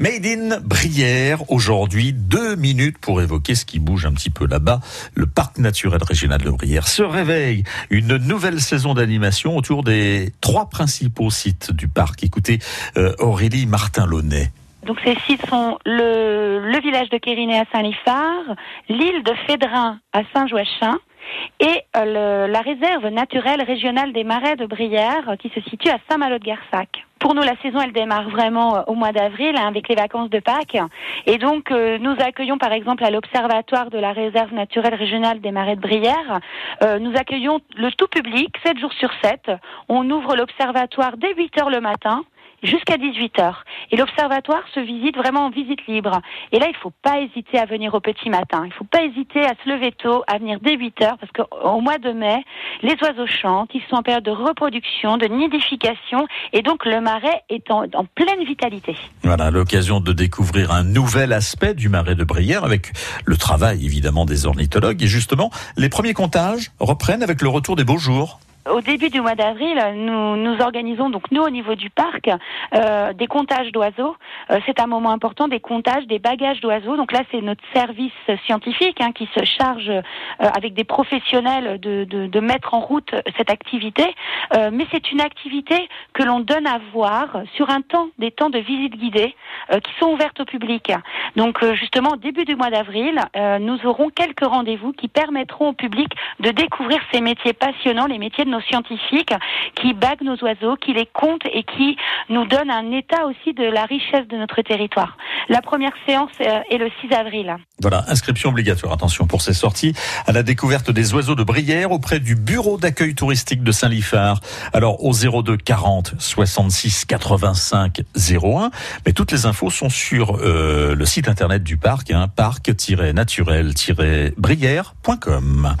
Made in Brière, aujourd'hui, deux minutes pour évoquer ce qui bouge un petit peu là-bas. Le parc naturel régional de Brière se réveille. Une nouvelle saison d'animation autour des trois principaux sites du parc. Écoutez euh, Aurélie Martin-Launay. Donc ces sites sont le, village de Quériné à Saint-Liphard, l'île de Fédrin à Saint-Joachim et euh, la réserve naturelle régionale des marais de Brière qui se situe à Saint-Malo-de-Garsac. Pour nous, la saison, elle démarre vraiment euh, au mois d'avril hein, avec les vacances de Pâques. Et donc, euh, nous accueillons par exemple à l'Observatoire de la réserve naturelle régionale des marais de Brière. Euh, nous accueillons le tout public, 7 jours sur 7. On ouvre l'Observatoire dès 8 heures le matin jusqu'à 18h. Et l'observatoire se visite vraiment en visite libre. Et là, il ne faut pas hésiter à venir au petit matin. Il ne faut pas hésiter à se lever tôt, à venir dès 8h, parce qu'au mois de mai, les oiseaux chantent, ils sont en période de reproduction, de nidification, et donc le marais est en, en pleine vitalité. Voilà, l'occasion de découvrir un nouvel aspect du marais de Brière avec le travail évidemment des ornithologues. Et justement, les premiers comptages reprennent avec le retour des beaux jours. Au début du mois d'avril, nous, nous organisons donc nous au niveau du parc euh, des comptages d'oiseaux. Euh, c'est un moment important des comptages des bagages d'oiseaux. Donc là, c'est notre service scientifique hein, qui se charge euh, avec des professionnels de, de, de, mettre en route cette activité. Euh, mais c'est une activité que l'on donne à voir sur un temps, des temps de visite guidée euh, qui sont ouvertes au public. Donc euh, justement, début du mois d'avril, nous aurons quelques rendez-vous qui permettront au public de découvrir ces métiers passionnants, les métiers de nos scientifiques qui baguent nos oiseaux, qui les comptent et qui nous donnent un état aussi de la richesse de notre territoire. La première séance euh, est le 6 avril. Voilà, inscription obligatoire, attention pour ces sorties à la découverte des oiseaux de Brière auprès du bureau d'accueil touristique de Saint-Liphard. Alors au 02 40 66 85 01, mais toutes les infos sont sur euh, le site internet du parc, hein, parc-naturel-brière.com.